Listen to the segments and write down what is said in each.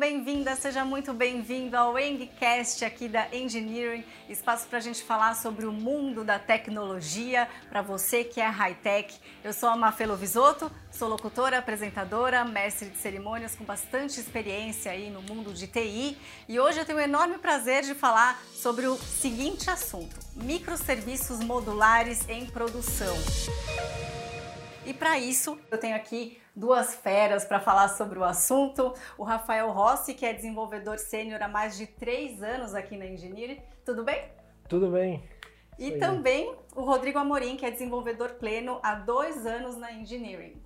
bem-vinda, seja muito bem-vindo ao Engcast aqui da Engineering, espaço para a gente falar sobre o mundo da tecnologia, para você que é high-tech. Eu sou a Mafelo Visoto, sou locutora, apresentadora, mestre de cerimônias com bastante experiência aí no mundo de TI e hoje eu tenho o enorme prazer de falar sobre o seguinte assunto, microserviços modulares em produção. E para isso, eu tenho aqui duas feras para falar sobre o assunto. O Rafael Rossi, que é desenvolvedor sênior há mais de três anos aqui na Engineering. Tudo bem? Tudo bem. E também o Rodrigo Amorim, que é desenvolvedor pleno há dois anos na Engineering.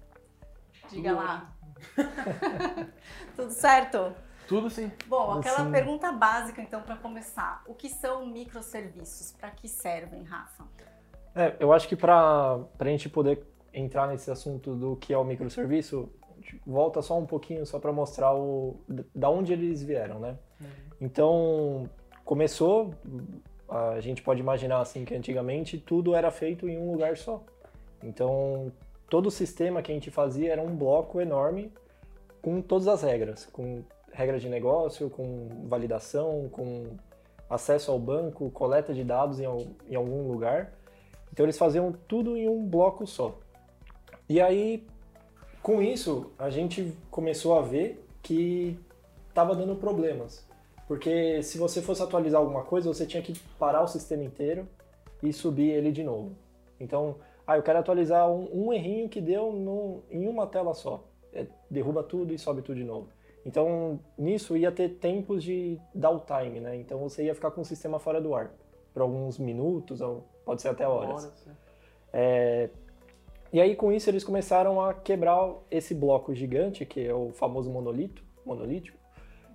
Diga Tudo lá. Tudo certo? Tudo sim. Bom, aquela sim. pergunta básica então para começar. O que são microserviços? Para que servem, Rafa? É, eu acho que para a gente poder entrar nesse assunto do que é o microserviço, volta só um pouquinho só para mostrar o da onde eles vieram, né? Uhum. Então, começou, a gente pode imaginar assim que antigamente tudo era feito em um lugar só. Então, todo o sistema que a gente fazia era um bloco enorme com todas as regras, com regras de negócio, com validação, com acesso ao banco, coleta de dados em, em algum lugar. Então eles faziam tudo em um bloco só. E aí, com isso, a gente começou a ver que estava dando problemas. Porque se você fosse atualizar alguma coisa, você tinha que parar o sistema inteiro e subir ele de novo. Então, ah, eu quero atualizar um, um errinho que deu no, em uma tela só. É, derruba tudo e sobe tudo de novo. Então, nisso ia ter tempos de downtime, né? Então você ia ficar com o sistema fora do ar por alguns minutos, ou pode ser até horas. horas é, e aí com isso eles começaram a quebrar esse bloco gigante, que é o famoso monolito, monolítico.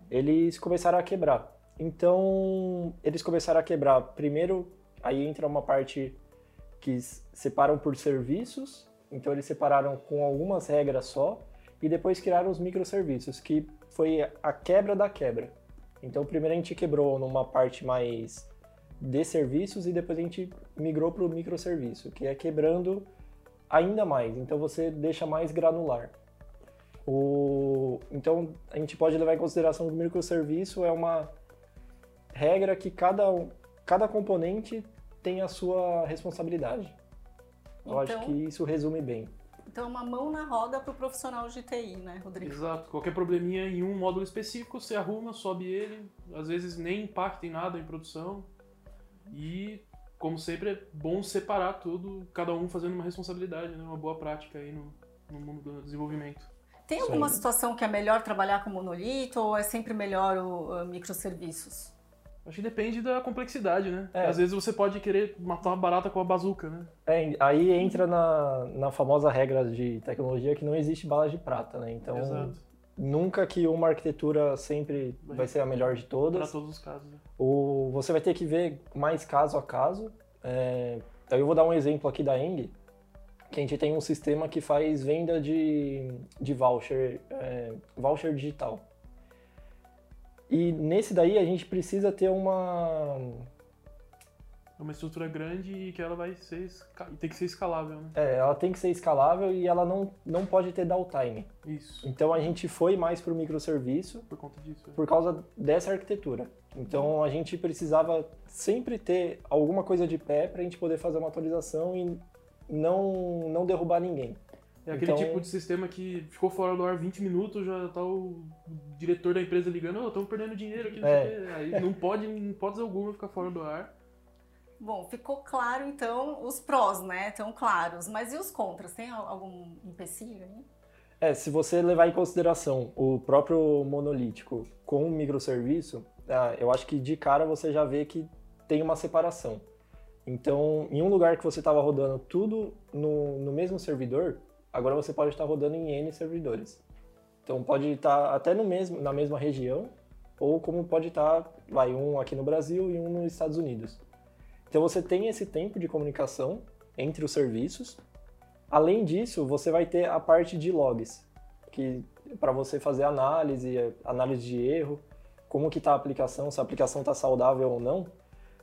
Eles começaram a quebrar. Então, eles começaram a quebrar. Primeiro, aí entra uma parte que separam por serviços. Então, eles separaram com algumas regras só. E depois criaram os microserviços, que foi a quebra da quebra. Então, primeiro a gente quebrou numa parte mais de serviços e depois a gente migrou para o microserviço, que é quebrando ainda mais, então você deixa mais granular. O, então a gente pode levar em consideração que o microserviço é uma regra que cada, cada componente tem a sua responsabilidade. Eu então, acho que isso resume bem. Então, uma mão na roda para o profissional de TI, né, Rodrigo? Exato. Qualquer probleminha em um módulo específico, você arruma, sobe ele. Às vezes nem impacta em nada em produção. E como sempre, é bom separar tudo, cada um fazendo uma responsabilidade, né? uma boa prática aí no, no mundo do desenvolvimento. Tem alguma Sim. situação que é melhor trabalhar com monolito ou é sempre melhor o, o microserviços? Acho que depende da complexidade, né? É. Às vezes você pode querer matar uma barata com a bazuca, né? É, aí entra na, na famosa regra de tecnologia que não existe bala de prata, né? Então, Exato nunca que uma arquitetura sempre vai ser a melhor de todas. Para todos os casos. Né? O, você vai ter que ver mais caso a caso. É, então eu vou dar um exemplo aqui da Eng, que a gente tem um sistema que faz venda de, de voucher, é, voucher digital. E nesse daí a gente precisa ter uma é uma estrutura grande e que ela vai ser tem que ser escalável, né? É, ela tem que ser escalável e ela não, não pode ter downtime. Isso. Então a gente foi mais para o microserviço por conta disso. É. Por causa dessa arquitetura. Então a gente precisava sempre ter alguma coisa de pé para a gente poder fazer uma atualização e não não derrubar ninguém. É aquele então... tipo de sistema que ficou fora do ar 20 minutos, já tá o diretor da empresa ligando, oh, estamos perdendo dinheiro aqui, não é. Aí não pode, em hipótese alguma, ficar fora do ar. Bom, ficou claro então os prós, né? Tão claros. Mas e os contras? Tem algum empecilho aí? É, se você levar em consideração o próprio monolítico com o microserviço, ah, eu acho que de cara você já vê que tem uma separação. Então, em um lugar que você estava rodando tudo no, no mesmo servidor, agora você pode estar rodando em N servidores. Então, pode estar até no mesmo, na mesma região, ou como pode estar, vai, um aqui no Brasil e um nos Estados Unidos. Então você tem esse tempo de comunicação entre os serviços. Além disso, você vai ter a parte de logs, que para você fazer análise, análise de erro, como que está a aplicação, se a aplicação está saudável ou não,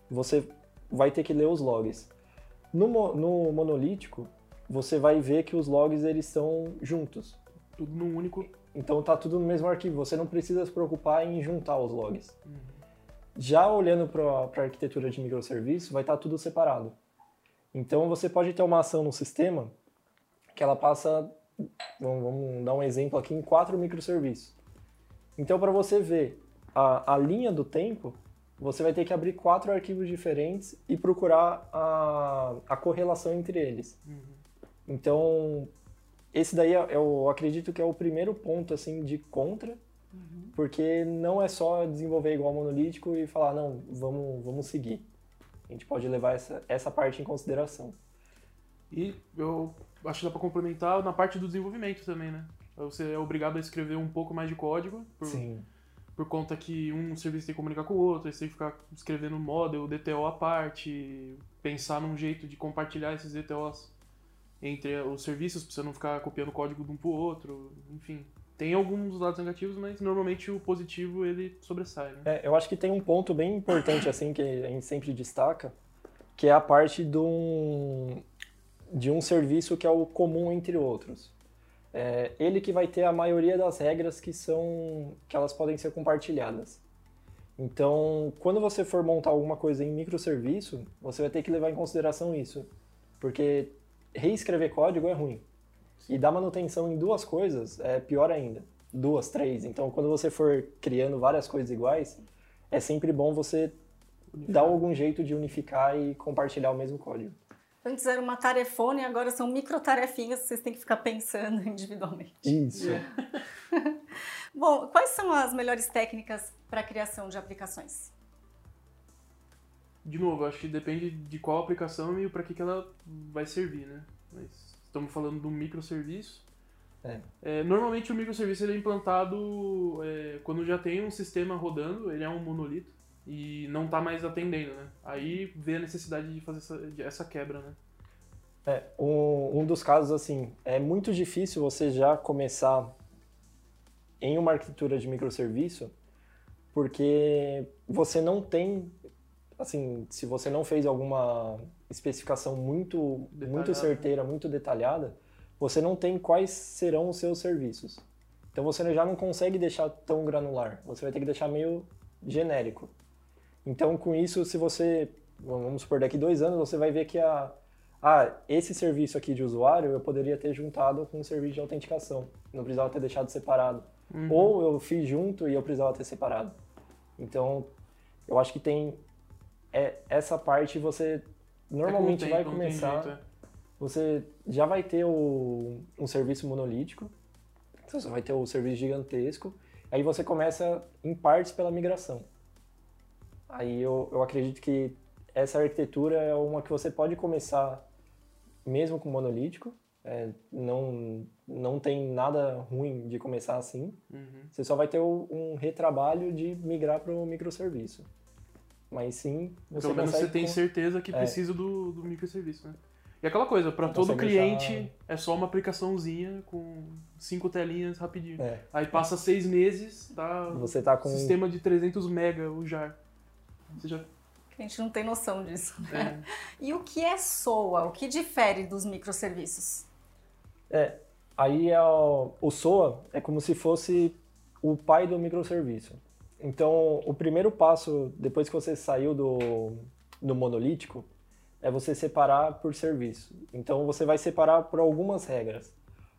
você vai ter que ler os logs. No, no monolítico, você vai ver que os logs eles são juntos. Tudo num único Então tá tudo no mesmo arquivo. Você não precisa se preocupar em juntar os logs. Já olhando para a arquitetura de microserviço, vai estar tudo separado. Então você pode ter uma ação no sistema que ela passa, vamos, vamos dar um exemplo aqui, em quatro microserviços. Então para você ver a, a linha do tempo, você vai ter que abrir quatro arquivos diferentes e procurar a, a correlação entre eles. Então, esse daí é- eu acredito que é o primeiro ponto assim de contra, porque não é só desenvolver igual monolítico e falar não, vamos vamos seguir. A gente pode levar essa, essa parte em consideração. E eu acho que dá pra complementar na parte do desenvolvimento também, né? Você é obrigado a escrever um pouco mais de código, por, Sim. por conta que um serviço tem que comunicar com o outro, aí você tem que ficar escrevendo model, DTO à parte, pensar num jeito de compartilhar esses DTOs entre os serviços, pra você não ficar copiando código de um pro outro, enfim. Tem alguns lados negativos, mas normalmente o positivo ele sobressai, né? É, eu acho que tem um ponto bem importante assim que a gente sempre destaca, que é a parte de um, de um serviço que é o comum entre outros. É ele que vai ter a maioria das regras que são que elas podem ser compartilhadas. Então, quando você for montar alguma coisa em microserviço, você vai ter que levar em consideração isso, porque reescrever código é ruim. E dar manutenção em duas coisas é pior ainda. Duas, três. Então, quando você for criando várias coisas iguais, é sempre bom você dar algum jeito de unificar e compartilhar o mesmo código. Antes era uma tarefona e agora são micro tarefinhas que vocês têm que ficar pensando individualmente. Isso. Bom, quais são as melhores técnicas para a criação de aplicações? De novo, acho que depende de qual aplicação e para que, que ela vai servir, né? Mas estamos falando de um microserviço. É. É, normalmente o microserviço ele é implantado é, quando já tem um sistema rodando, ele é um monolito e não está mais atendendo, né? Aí vê a necessidade de fazer essa, de- essa quebra, né? É, um, um dos casos, assim, é muito difícil você já começar em uma arquitetura de microserviço, porque você não tem, assim, se você não fez alguma especificação muito, muito Detalhada. certeira, muito detalhada, você não tem quais serão os seus serviços. Então você já não consegue deixar tão granular, você vai ter que deixar meio genérico. Então, com isso, se você, vamos supor, daqui dois anos, você vai ver que a, ah, esse serviço aqui de usuário eu poderia ter juntado com o serviço de autenticação, não precisava ter deixado separado. Uhum. Ou eu fiz junto e eu precisava ter separado. Então, eu acho que tem é, essa parte você normalmente É vai tempo, tem começar, jeito, é. você já vai ter o, um serviço monolítico, então você vai ter o serviço gigantesco, aí você começa em partes pela migração. Aí eu, eu acredito que essa arquitetura é uma que você pode começar mesmo com monolítico, é, não, não tem nada ruim de começar assim, Uhum. você só vai ter um retrabalho de migrar para o microserviço. Mas sim, você Pelo menos você tem com- certeza que É. precisa do, do microserviço, né? E aquela coisa, para todo cliente deixar- é só uma aplicaçãozinha com cinco telinhas rapidinho. É, Aí passa seis meses, tá você tá com sistema de 300 mega o JAR. Você já... A gente não tem noção disso. É, E o que é SOA? O que difere dos microserviços? É, aí é o, o SOA é como se fosse o pai do microserviço. Então, o primeiro passo, depois que você saiu do, do monolítico, é você separar por serviço. Então, você vai separar por algumas regras.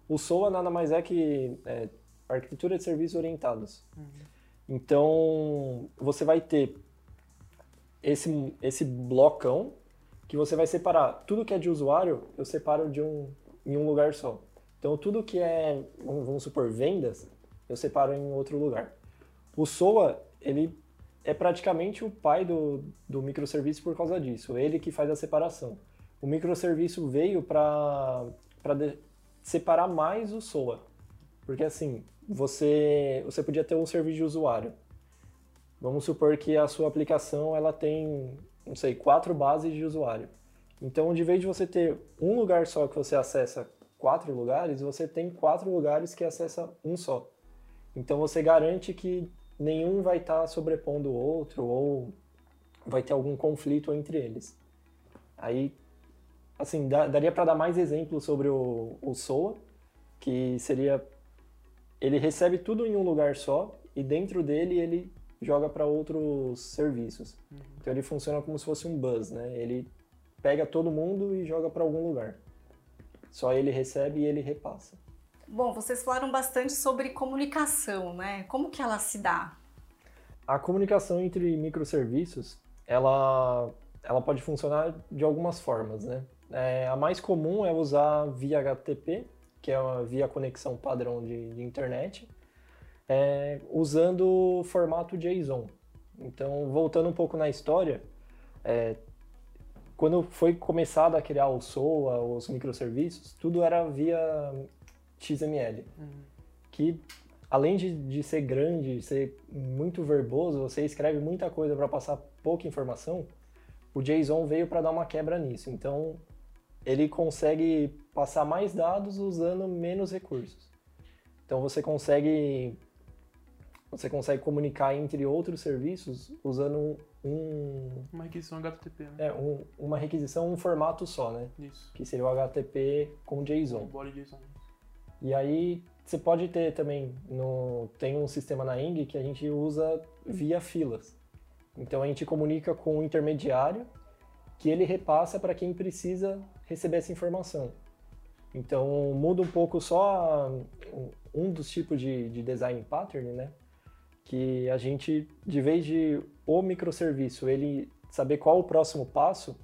O SOA nada mais é que é, arquitetura de serviços orientados. Então, você vai ter esse, esse blocão que você vai separar. Tudo que é de usuário, eu separo de um, em um lugar só. Então, tudo que é, vamos supor, vendas, eu separo em outro lugar. O SOA, ele é praticamente o pai do, do microserviço por causa disso. Ele que faz a separação. O microserviço veio para separar mais o SOA. Porque assim, você, você podia ter um serviço de usuário. Vamos supor que a sua aplicação ela tem, não sei, quatro bases de usuário. Então, de vez de você ter um lugar só que você acessa quatro lugares, você tem quatro lugares que acessa um só. Então, você garante que nenhum vai estar sobrepondo o outro ou vai ter algum conflito entre eles. Aí, assim, dá- daria para dar mais exemplos sobre o, o SOA, que seria ele recebe tudo em um lugar só e dentro dele ele joga para outros serviços. Uhum. Então ele funciona como se fosse um bus, né? Ele pega todo mundo e joga para algum lugar. Só ele recebe e ele repassa. Bom, vocês falaram bastante sobre comunicação, né? Como que ela se dá? A comunicação entre microserviços, ela, ela pode funcionar de algumas formas, né? É, a mais comum é usar via HTTP, que é uma via conexão padrão de, de internet, é, usando o formato JSON. Então, voltando um pouco na história, é, quando foi começado a criar o SOA, os microserviços, tudo era via XML, uhum. que além de, de ser grande, ser muito verboso, você escreve muita coisa para passar pouca informação, o JSON veio para dar uma quebra nisso. Então, ele consegue passar mais dados usando menos recursos. Então você consegue você consegue comunicar entre outros serviços usando um uma requisição HTTP, né? É, um, uma requisição um formato só, né? Isso. Que seria o HTTP com JSON. Body JSON. E aí você pode ter também no tem um sistema na Ing que a gente usa via filas. Então a gente comunica com o intermediário que ele repassa para quem precisa receber essa informação. Então muda um pouco só um dos tipos de, de design pattern, né? Que a gente, de vez de o microserviço ele saber qual o próximo passo,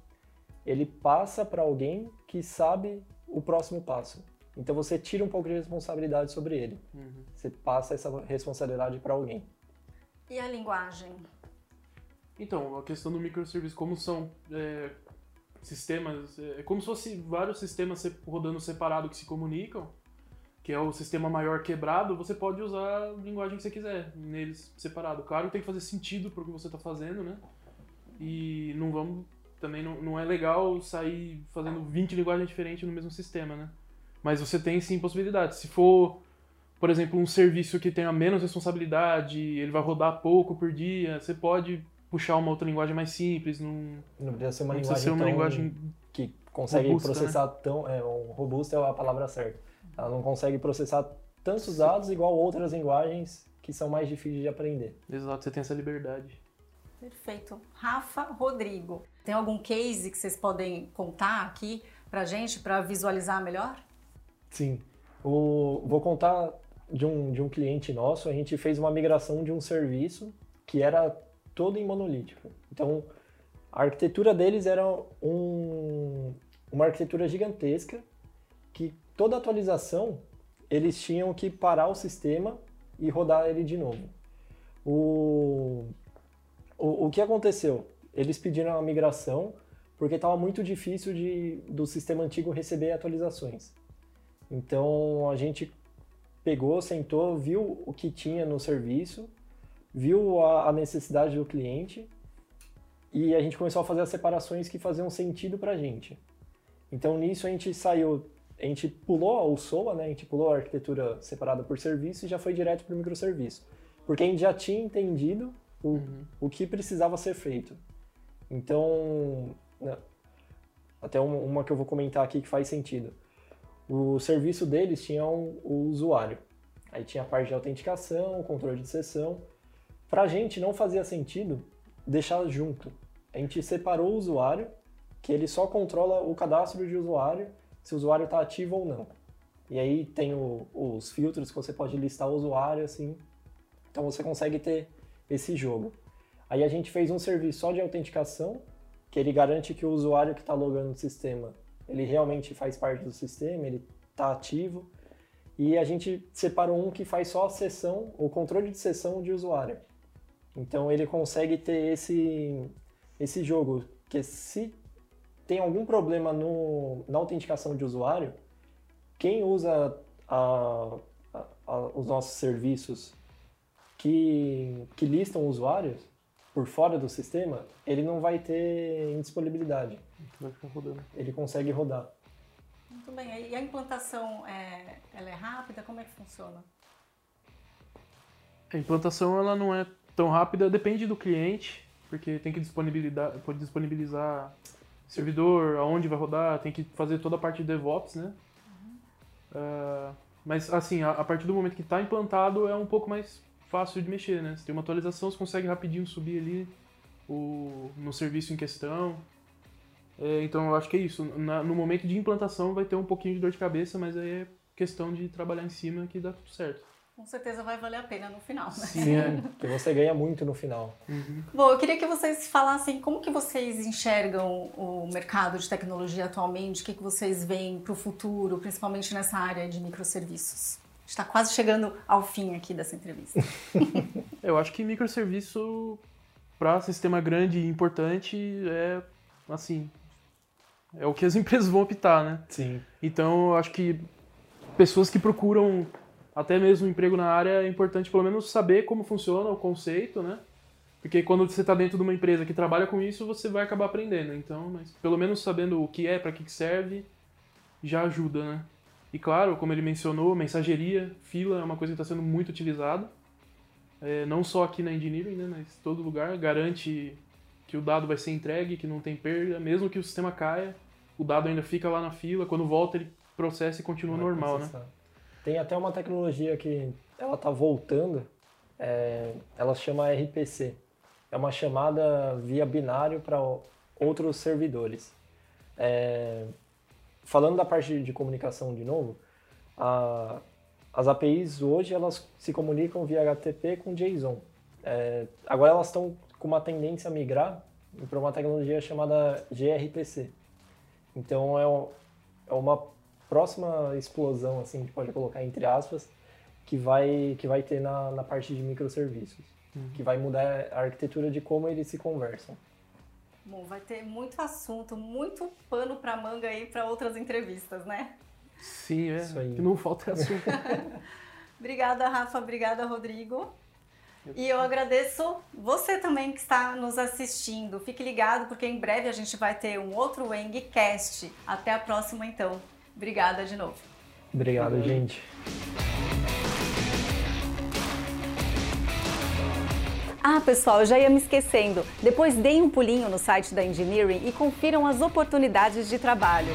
ele passa para alguém que sabe o próximo passo. Então você tira um pouco de responsabilidade sobre ele. Uhum. Você passa essa responsabilidade para alguém. E a linguagem? Então, a questão do microserviço, como são é, sistemas, é, é como se fosse vários sistemas rodando separado que se comunicam, que é o sistema maior quebrado, você pode usar a linguagem que você quiser neles separado. Claro que tem que fazer sentido para o que você está fazendo, né? E não vamos também não, não é legal sair fazendo 20 linguagens diferentes no mesmo sistema, né? Mas você tem sim possibilidades. Se for, por exemplo, um serviço que tenha menos responsabilidade, ele vai rodar pouco por dia, você pode puxar uma outra linguagem mais simples. Não, não precisa ser uma, linguagem, ser uma linguagem, que consegue robusta, processar né? tão. É, robusta é a palavra certa. Ela não consegue processar tantos dados igual outras linguagens que são mais difíceis de aprender. Exato, você tem essa liberdade. Perfeito. Rafa, Rodrigo, tem algum case que vocês podem contar aqui pra gente para visualizar melhor? Sim. O, vou contar de um, de um cliente nosso. A gente fez uma migração de um serviço que era todo em monolítico. Então, a arquitetura deles era um, uma arquitetura gigantesca que toda atualização eles tinham que parar o sistema e rodar ele de novo. O, o, o que aconteceu? Eles pediram a migração porque estava muito difícil de, do sistema antigo receber atualizações. Então a gente pegou, sentou, viu o que tinha no serviço viu a, a necessidade do cliente e a gente começou a fazer as separações que faziam sentido para a gente. Então nisso a gente saiu, a gente pulou o SOA, né? A gente pulou a arquitetura separada por serviço e já foi direto para o microserviço, porque a gente já tinha entendido o, uhum. o que precisava ser feito. Então, né, até uma, que eu vou comentar aqui que faz sentido. O serviço deles tinha um, o usuário. Aí tinha a parte de autenticação, controle de sessão. Pra gente não fazia sentido deixar junto. A gente separou o usuário, que ele só controla o cadastro de usuário, se o usuário está ativo ou não. E aí tem o, os filtros que você pode listar o usuário, assim. Então você consegue ter esse jogo. Aí a gente fez um serviço só de autenticação, que ele garante que o usuário que está logando no sistema, ele realmente faz parte do sistema, ele está ativo. E a gente separou um que faz só a sessão, o controle de sessão de usuário. Então ele consegue ter esse, esse jogo, que se tem algum problema no, na autenticação de usuário, quem usa a, a, a, os nossos serviços que, que listam usuários por fora do sistema, ele não vai ter indisponibilidade. Vai ficar rodando. Ele consegue rodar. Muito bem. E a implantação é, ela é rápida? Como é que funciona? A implantação ela não é tão rápida depende do cliente, porque tem que disponibilizar, pode disponibilizar servidor, aonde vai rodar, tem que fazer toda a parte de DevOps, né? Uhum. Uh, Mas, assim, a, a partir do momento que está implantado, é um pouco mais fácil de mexer, né? Você tem uma atualização, você consegue rapidinho subir ali o, no serviço em questão. É, então, eu acho que é isso. Na, no momento de implantação vai ter um pouquinho de dor de cabeça, mas aí é questão de trabalhar em cima que dá tudo certo com certeza vai valer a pena no final, né? Sim, é, que você ganha muito no final. Uhum. Bom, eu queria que vocês falassem como que vocês enxergam o mercado de tecnologia atualmente, o que, que vocês veem para o futuro, principalmente nessa área de microserviços. Está quase chegando ao fim aqui dessa entrevista. eu acho que microserviço para sistema grande e importante é assim é o que as empresas vão optar, né? Sim. Então, eu acho que pessoas que procuram até mesmo um emprego na área, é importante pelo menos saber como funciona o conceito, né? Porque quando você está dentro de uma empresa que trabalha com isso, você vai acabar aprendendo. Então, mas pelo menos sabendo o que é, para que serve, já ajuda, né? E claro, como ele mencionou, mensageria, fila é uma coisa que está sendo muito utilizada. É, não só aqui na engineering, né, mas todo lugar garante que o dado vai ser entregue, que não tem perda, mesmo que o sistema caia, o dado ainda fica lá na fila, quando volta ele processa e continua vai normal, processar. né? Tem até uma tecnologia que ela está voltando, é, ela chama RPC. É uma chamada via binário para outros servidores. É, falando da parte de comunicação de novo, a, as APIs hoje elas se comunicam via HTTP com JSON. É, agora elas estão com uma tendência a migrar para uma tecnologia chamada gRPC. Então é, é uma próxima explosão, assim, que a gente pode colocar entre aspas, que vai, que vai ter na, na parte de microserviços, uhum. que vai mudar a arquitetura de como eles se conversam. Bom, vai ter muito assunto, muito pano para manga aí para outras entrevistas, né? Sim, é. Isso aí. Que não falta assunto. obrigada, Rafa. Obrigada, Rodrigo. E eu agradeço você também que está nos assistindo. Fique ligado porque em breve a gente vai ter um outro Wengcast. Até a próxima então. Obrigada de novo. Obrigado, gente. Ah, pessoal, eu já ia me esquecendo. Depois deem um pulinho no site da Engineering e confiram as oportunidades de trabalho.